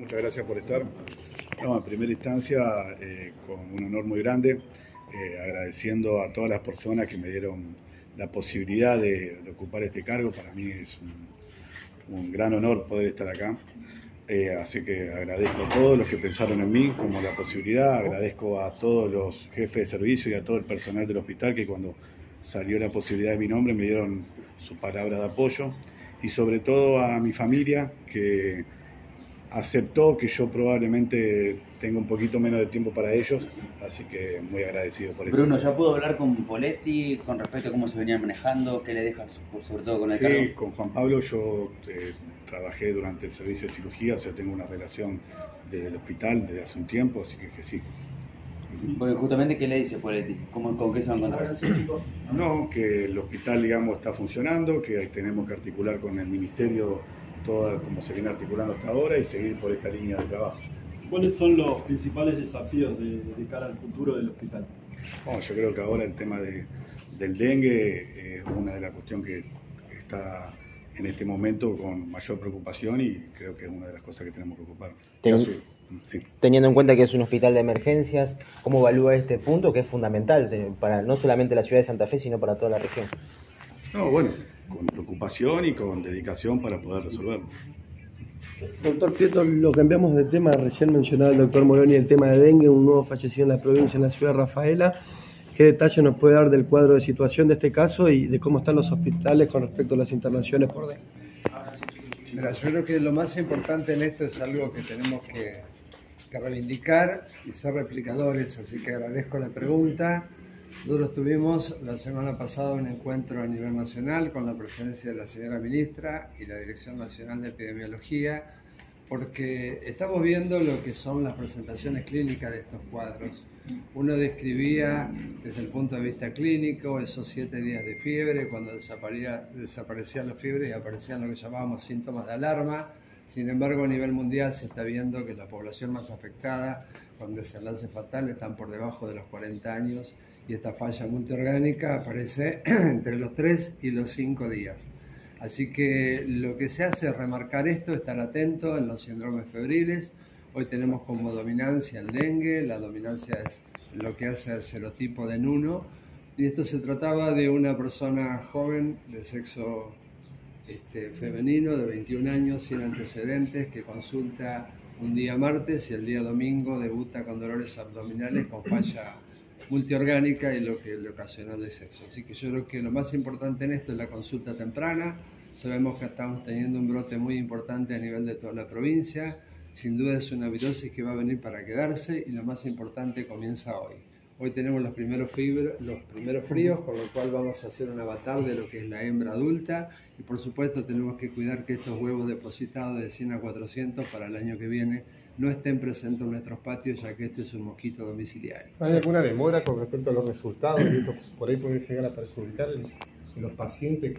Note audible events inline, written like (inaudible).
Muchas gracias por estar. No, en primera instancia, eh, con un honor muy grande, eh, agradeciendo a todas las personas que me dieron la posibilidad de, de ocupar este cargo. Para mí es un, gran honor poder estar acá. Eh, así que agradezco a todos los que pensaron en mí como la posibilidad, agradezco a todos los jefes de servicio y a todo el personal del hospital que cuando salió la posibilidad de mi nombre me dieron su palabra de apoyo y sobre todo a mi familia que aceptó que yo probablemente tenga un poquito menos de tiempo para ellos, así que muy agradecido por eso. Bruno, ¿ya pudo hablar con Poletti con respecto a cómo se venían manejando? ¿Qué le deja sobre todo con el Sí, cargo? con Juan Pablo yo eh, trabajé durante el servicio de cirugía, o sea, tengo una relación del hospital desde hace un tiempo, así que, que sí. Porque justamente, ¿qué le dice Poletti? ¿Cómo, ¿Con qué se va a encontrar? No, que el hospital, digamos, está funcionando, que tenemos que articular con el ministerio todo como se viene articulando hasta ahora y seguir por esta línea de trabajo. ¿Cuáles son los principales desafíos de, de cara al futuro del hospital? Bueno, yo creo que ahora el tema de- del dengue es una de las cuestiones que está en este momento con mayor preocupación y creo que es una de las cosas que tenemos que ocupar. Ten- Caso- sí. Teniendo en cuenta que es un hospital de emergencias, ¿cómo evalúa este punto que es fundamental para no solamente la ciudad de Santa Fe, sino para toda la región? No, bueno, con preocupación y con dedicación para poder resolverlo. Doctor Prieto, lo cambiamos de tema. Recién mencionaba el doctor Moroni el tema de dengue, un nuevo fallecido en la provincia, en la ciudad de Rafaela. ¿Qué detalle nos puede dar del cuadro de situación de este caso y de cómo están los hospitales con respecto a las internaciones por dengue? Mira, yo creo que lo más importante en esto es algo que tenemos que, que reivindicar y ser replicadores, así que agradezco la pregunta. Nosotros tuvimos la semana pasada un encuentro a nivel nacional con la presencia de la señora ministra y la Dirección Nacional de Epidemiología, porque estamos viendo lo que son las presentaciones clínicas de estos cuadros. Uno describía desde el punto de vista clínico esos siete días de fiebre, cuando desaparecía, desaparecían las fiebres y aparecían lo que llamábamos síntomas de alarma. Sin embargo, a nivel mundial se está viendo que la población más afectada con desenlace fatal están por debajo de los 40 años y esta falla multiorgánica aparece (clears throat) entre los 3 y los 5 días. Así que lo que se hace es remarcar esto, estar atento en los síndromes febriles. Hoy tenemos como dominancia el dengue, la dominancia es lo que hace el serotipo de Nuno. Y esto se trataba de una persona joven de sexo este, femenino de 21 años sin antecedentes que consulta un día martes y el día domingo debuta con dolores abdominales con falla multiorgánica y lo que le ocasionó el sexo. Así que yo creo que lo más importante en esto es la consulta temprana. Sabemos que estamos teniendo un brote muy importante a nivel de toda la provincia. Sin duda es una virosis que va a venir para quedarse y lo más importante comienza hoy. Hoy tenemos los primeros, fibro- los primeros fríos, con lo cual vamos a hacer un avatar de lo que es la hembra adulta y por supuesto tenemos que cuidar que estos huevos depositados de 100 a 400 para el año que viene no estén presentes en nuestros patios ya que este es un mosquito domiciliario. ¿Hay alguna demora con respecto a los resultados? Por ahí puede llegar a perjudicar los pacientes